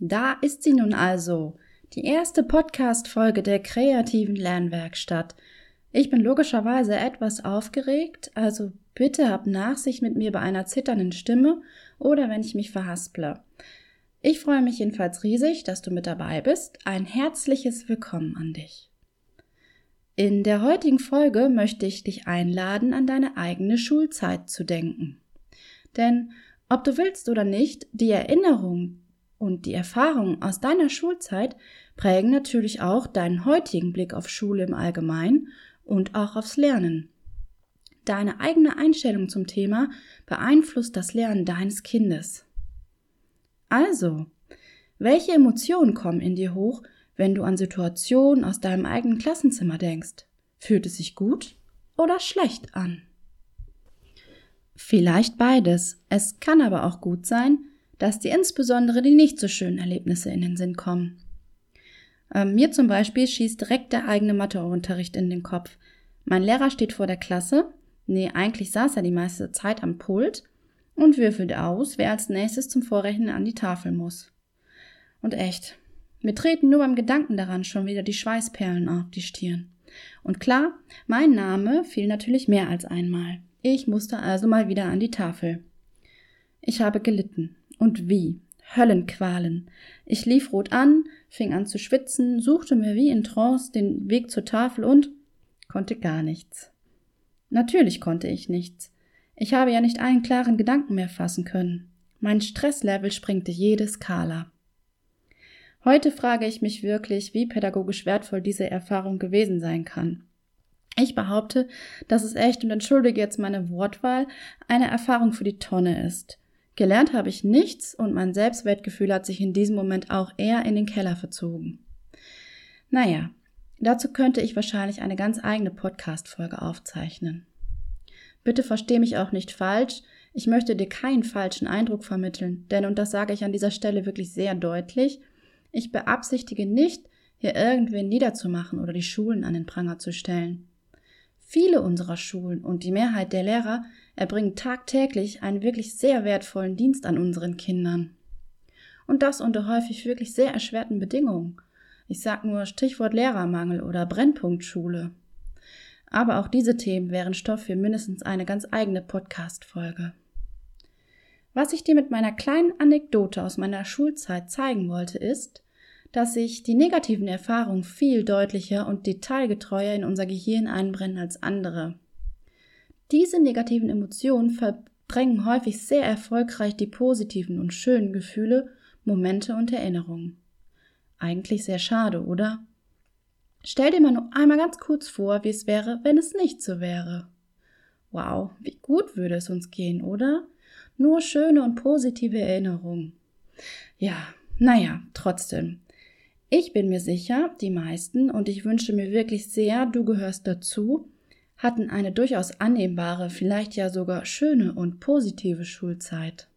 da ist sie nun also, die erste Podcast-Folge der kreativen Lernwerkstatt. Ich bin logischerweise etwas aufgeregt, also bitte hab Nachsicht mit mir bei einer zitternden Stimme oder wenn ich mich verhasple. Ich freue mich jedenfalls riesig, dass du mit dabei bist. Ein herzliches Willkommen an dich. In der heutigen Folge möchte ich dich einladen, an deine eigene Schulzeit zu denken. Denn ob du willst oder nicht, die Erinnerung, und die Erfahrungen aus deiner Schulzeit prägen natürlich auch deinen heutigen Blick auf Schule im Allgemeinen und auch aufs Lernen. Deine eigene Einstellung zum Thema beeinflusst das Lernen deines Kindes. Also, welche Emotionen kommen in dir hoch, wenn du an Situationen aus deinem eigenen Klassenzimmer denkst? Fühlt es sich gut oder schlecht an? Vielleicht beides. Es kann aber auch gut sein, dass dir insbesondere die nicht so schönen Erlebnisse in den Sinn kommen. Ähm, mir zum Beispiel schießt direkt der eigene Matheunterricht in den Kopf. Mein Lehrer steht vor der Klasse, nee, eigentlich saß er die meiste Zeit am Pult und würfelt aus, wer als nächstes zum Vorrechnen an die Tafel muss. Und echt, mir treten nur beim Gedanken daran schon wieder die Schweißperlen auf die Stirn. Und klar, mein Name fiel natürlich mehr als einmal. Ich musste also mal wieder an die Tafel. Ich habe gelitten. Und wie? Höllenqualen. Ich lief rot an, fing an zu schwitzen, suchte mir wie in Trance den Weg zur Tafel und konnte gar nichts. Natürlich konnte ich nichts. Ich habe ja nicht einen klaren Gedanken mehr fassen können. Mein Stresslevel springte jede Skala. Heute frage ich mich wirklich, wie pädagogisch wertvoll diese Erfahrung gewesen sein kann. Ich behaupte, dass es echt, und entschuldige jetzt meine Wortwahl, eine Erfahrung für die Tonne ist. Gelernt habe ich nichts und mein Selbstwertgefühl hat sich in diesem Moment auch eher in den Keller verzogen. Naja, dazu könnte ich wahrscheinlich eine ganz eigene Podcast-Folge aufzeichnen. Bitte versteh mich auch nicht falsch. Ich möchte dir keinen falschen Eindruck vermitteln, denn, und das sage ich an dieser Stelle wirklich sehr deutlich, ich beabsichtige nicht, hier irgendwen niederzumachen oder die Schulen an den Pranger zu stellen. Viele unserer Schulen und die Mehrheit der Lehrer erbringen tagtäglich einen wirklich sehr wertvollen Dienst an unseren Kindern. Und das unter häufig wirklich sehr erschwerten Bedingungen. Ich sag nur Stichwort Lehrermangel oder Brennpunktschule. Aber auch diese Themen wären Stoff für mindestens eine ganz eigene Podcast-Folge. Was ich dir mit meiner kleinen Anekdote aus meiner Schulzeit zeigen wollte, ist, dass sich die negativen Erfahrungen viel deutlicher und detailgetreuer in unser Gehirn einbrennen als andere. Diese negativen Emotionen verdrängen häufig sehr erfolgreich die positiven und schönen Gefühle, Momente und Erinnerungen. Eigentlich sehr schade, oder? Stell dir mal nur einmal ganz kurz vor, wie es wäre, wenn es nicht so wäre. Wow, wie gut würde es uns gehen, oder? Nur schöne und positive Erinnerungen. Ja, naja, trotzdem. Ich bin mir sicher, die meisten, und ich wünsche mir wirklich sehr, du gehörst dazu, hatten eine durchaus annehmbare, vielleicht ja sogar schöne und positive Schulzeit.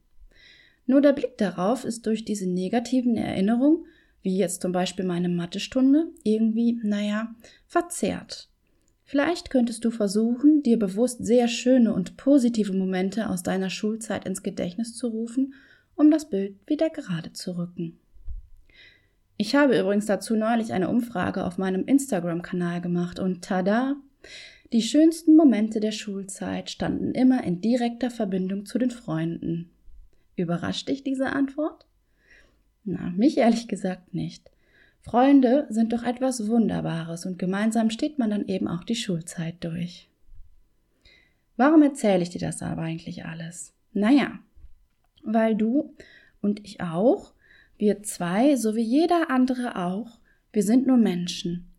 Nur der Blick darauf ist durch diese negativen Erinnerungen, wie jetzt zum Beispiel meine Mathestunde, irgendwie, naja, verzerrt. Vielleicht könntest du versuchen, dir bewusst sehr schöne und positive Momente aus deiner Schulzeit ins Gedächtnis zu rufen, um das Bild wieder gerade zu rücken. Ich habe übrigens dazu neulich eine Umfrage auf meinem Instagram-Kanal gemacht und tada! Die schönsten Momente der Schulzeit standen immer in direkter Verbindung zu den Freunden. Überrascht dich diese Antwort? Na, mich ehrlich gesagt nicht. Freunde sind doch etwas Wunderbares und gemeinsam steht man dann eben auch die Schulzeit durch. Warum erzähle ich dir das aber eigentlich alles? Naja, weil du und ich auch wir zwei, so wie jeder andere auch, wir sind nur Menschen.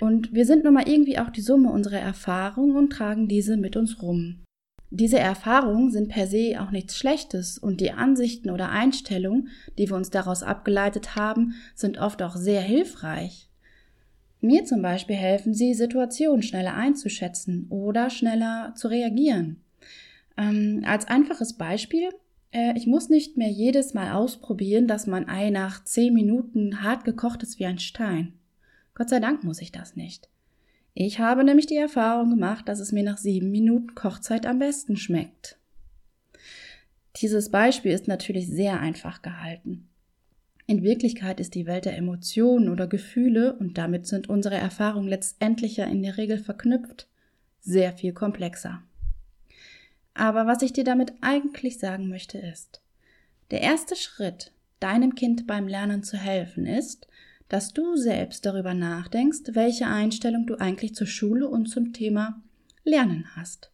Und wir sind nun mal irgendwie auch die Summe unserer Erfahrungen und tragen diese mit uns rum. Diese Erfahrungen sind per se auch nichts Schlechtes und die Ansichten oder Einstellungen, die wir uns daraus abgeleitet haben, sind oft auch sehr hilfreich. Mir zum Beispiel helfen sie, Situationen schneller einzuschätzen oder schneller zu reagieren. Ähm, als einfaches Beispiel, äh, ich muss nicht mehr jedes Mal ausprobieren, dass mein Ei nach zehn Minuten hart gekocht ist wie ein Stein. Gott sei Dank muss ich das nicht. Ich habe nämlich die Erfahrung gemacht, dass es mir nach sieben Minuten Kochzeit am besten schmeckt. Dieses Beispiel ist natürlich sehr einfach gehalten. In Wirklichkeit ist die Welt der Emotionen oder Gefühle, und damit sind unsere Erfahrungen letztendlich ja in der Regel verknüpft, sehr viel komplexer. Aber was ich dir damit eigentlich sagen möchte ist, der erste Schritt, deinem Kind beim Lernen zu helfen, ist, dass du selbst darüber nachdenkst, welche Einstellung du eigentlich zur Schule und zum Thema Lernen hast.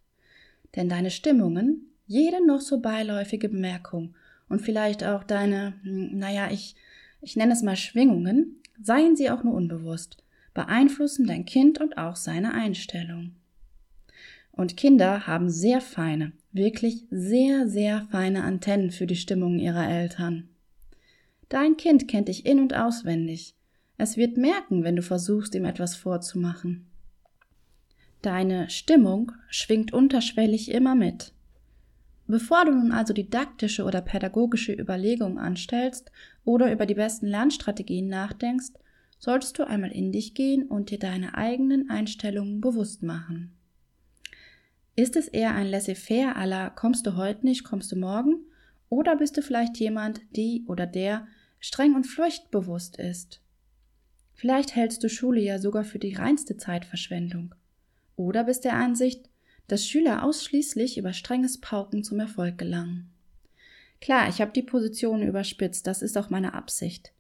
Denn deine Stimmungen, jede noch so beiläufige Bemerkung und vielleicht auch deine, hm, naja, ich, ich nenne es mal Schwingungen, seien sie auch nur unbewusst, beeinflussen dein Kind und auch seine Einstellung. Und Kinder haben sehr feine, wirklich sehr, sehr feine Antennen für die Stimmung ihrer Eltern. Dein Kind kennt dich in und auswendig es wird merken, wenn du versuchst, ihm etwas vorzumachen. Deine Stimmung schwingt unterschwellig immer mit. Bevor du nun also didaktische oder pädagogische Überlegungen anstellst oder über die besten Lernstrategien nachdenkst, solltest du einmal in dich gehen und dir deine eigenen Einstellungen bewusst machen. Ist es eher ein laissez-faire aller kommst du heute nicht, kommst du morgen? Oder bist du vielleicht jemand, die oder der streng und furchtbewusst ist? Vielleicht hältst du Schule ja sogar für die reinste Zeitverschwendung. Oder bist der Ansicht, dass Schüler ausschließlich über strenges Pauken zum Erfolg gelangen. Klar, ich habe die Position überspitzt, das ist auch meine Absicht.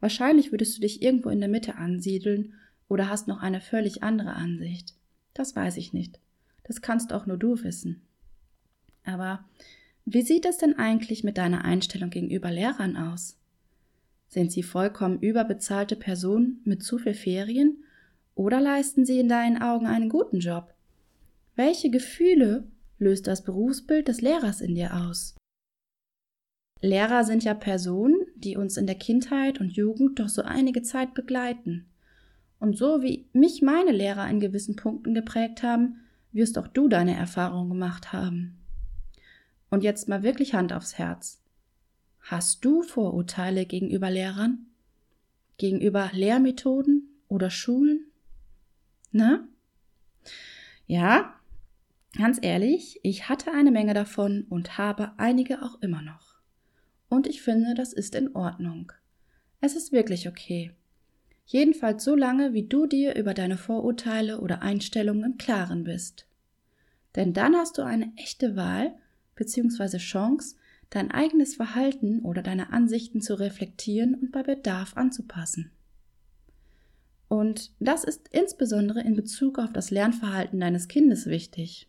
Wahrscheinlich würdest du dich irgendwo in der Mitte ansiedeln oder hast noch eine völlig andere Ansicht. Das weiß ich nicht. Das kannst auch nur du wissen. Aber wie sieht es denn eigentlich mit deiner Einstellung gegenüber Lehrern aus? Sind sie vollkommen überbezahlte Personen mit zu viel Ferien oder leisten sie in deinen Augen einen guten Job? Welche Gefühle löst das Berufsbild des Lehrers in dir aus? Lehrer sind ja Personen, die uns in der Kindheit und Jugend doch so einige Zeit begleiten. Und so wie mich meine Lehrer in gewissen Punkten geprägt haben, wirst auch du deine Erfahrung gemacht haben. Und jetzt mal wirklich Hand aufs Herz. Hast du Vorurteile gegenüber Lehrern? Gegenüber Lehrmethoden oder Schulen? Na? Ja, ganz ehrlich, ich hatte eine Menge davon und habe einige auch immer noch. Und ich finde, das ist in Ordnung. Es ist wirklich okay. Jedenfalls so lange, wie du dir über deine Vorurteile oder Einstellungen im Klaren bist. Denn dann hast du eine echte Wahl bzw. Chance, dein eigenes Verhalten oder deine Ansichten zu reflektieren und bei Bedarf anzupassen. Und das ist insbesondere in Bezug auf das Lernverhalten deines Kindes wichtig.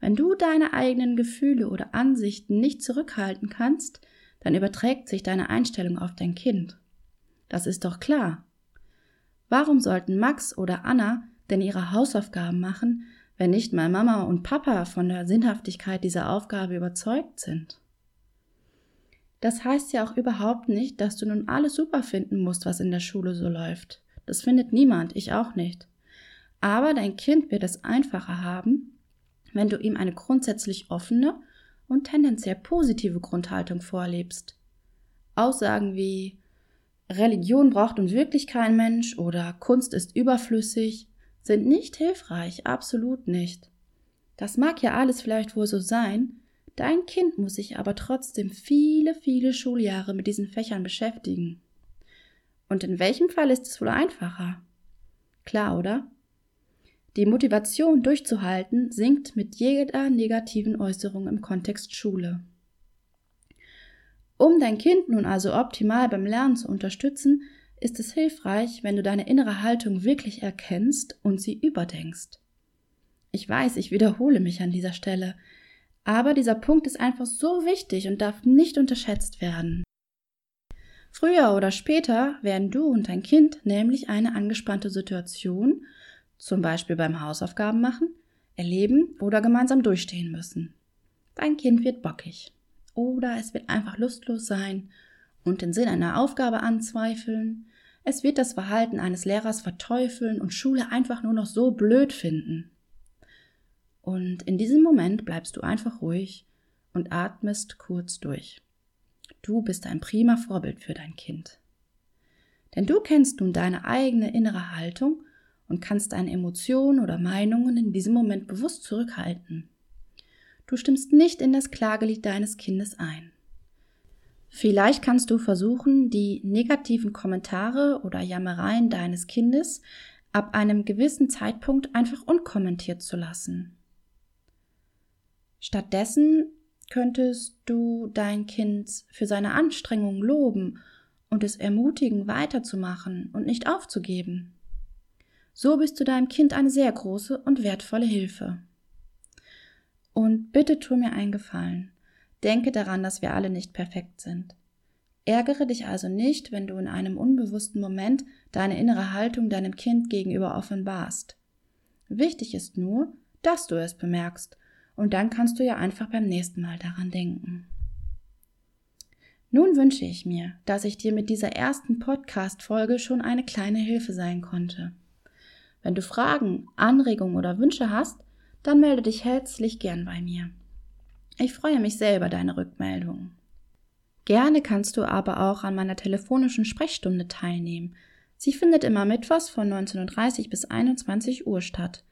Wenn du deine eigenen Gefühle oder Ansichten nicht zurückhalten kannst, dann überträgt sich deine Einstellung auf dein Kind. Das ist doch klar. Warum sollten Max oder Anna denn ihre Hausaufgaben machen, wenn nicht mal Mama und Papa von der Sinnhaftigkeit dieser Aufgabe überzeugt sind? Das heißt ja auch überhaupt nicht, dass du nun alles super finden musst, was in der Schule so läuft. Das findet niemand, ich auch nicht. Aber dein Kind wird es einfacher haben, wenn du ihm eine grundsätzlich offene und tendenziell positive Grundhaltung vorlebst. Aussagen wie Religion braucht nun wirklich kein Mensch oder Kunst ist überflüssig sind nicht hilfreich, absolut nicht. Das mag ja alles vielleicht wohl so sein, Dein Kind muss sich aber trotzdem viele, viele Schuljahre mit diesen Fächern beschäftigen. Und in welchem Fall ist es wohl einfacher? Klar, oder? Die Motivation durchzuhalten sinkt mit jeder negativen Äußerung im Kontext Schule. Um dein Kind nun also optimal beim Lernen zu unterstützen, ist es hilfreich, wenn du deine innere Haltung wirklich erkennst und sie überdenkst. Ich weiß, ich wiederhole mich an dieser Stelle, aber dieser Punkt ist einfach so wichtig und darf nicht unterschätzt werden. Früher oder später werden du und dein Kind nämlich eine angespannte Situation, zum Beispiel beim Hausaufgaben machen, erleben oder gemeinsam durchstehen müssen. Dein Kind wird bockig. Oder es wird einfach lustlos sein und den Sinn einer Aufgabe anzweifeln. Es wird das Verhalten eines Lehrers verteufeln und Schule einfach nur noch so blöd finden. Und in diesem Moment bleibst du einfach ruhig und atmest kurz durch. Du bist ein prima Vorbild für dein Kind. Denn du kennst nun deine eigene innere Haltung und kannst deine Emotionen oder Meinungen in diesem Moment bewusst zurückhalten. Du stimmst nicht in das Klagelied deines Kindes ein. Vielleicht kannst du versuchen, die negativen Kommentare oder Jammereien deines Kindes ab einem gewissen Zeitpunkt einfach unkommentiert zu lassen. Stattdessen könntest du dein Kind für seine Anstrengungen loben und es ermutigen, weiterzumachen und nicht aufzugeben. So bist du deinem Kind eine sehr große und wertvolle Hilfe. Und bitte tu mir einen Gefallen. Denke daran, dass wir alle nicht perfekt sind. Ärgere dich also nicht, wenn du in einem unbewussten Moment deine innere Haltung deinem Kind gegenüber offenbarst. Wichtig ist nur, dass du es bemerkst, und dann kannst du ja einfach beim nächsten Mal daran denken. Nun wünsche ich mir, dass ich dir mit dieser ersten Podcast-Folge schon eine kleine Hilfe sein konnte. Wenn du Fragen, Anregungen oder Wünsche hast, dann melde dich herzlich gern bei mir. Ich freue mich sehr über deine Rückmeldungen. Gerne kannst du aber auch an meiner telefonischen Sprechstunde teilnehmen. Sie findet immer mittwochs von 19.30 bis 21 Uhr statt.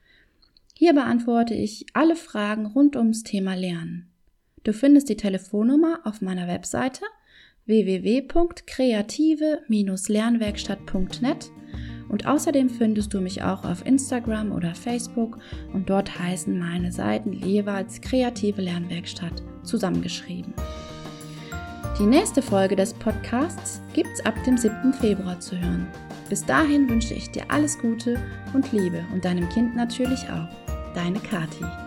Hier beantworte ich alle Fragen rund ums Thema Lernen. Du findest die Telefonnummer auf meiner Webseite www.kreative-lernwerkstatt.net und außerdem findest du mich auch auf Instagram oder Facebook und dort heißen meine Seiten jeweils Kreative Lernwerkstatt zusammengeschrieben. Die nächste Folge des Podcasts gibt's ab dem 7. Februar zu hören. Bis dahin wünsche ich dir alles Gute und Liebe und deinem Kind natürlich auch. Deine Kati.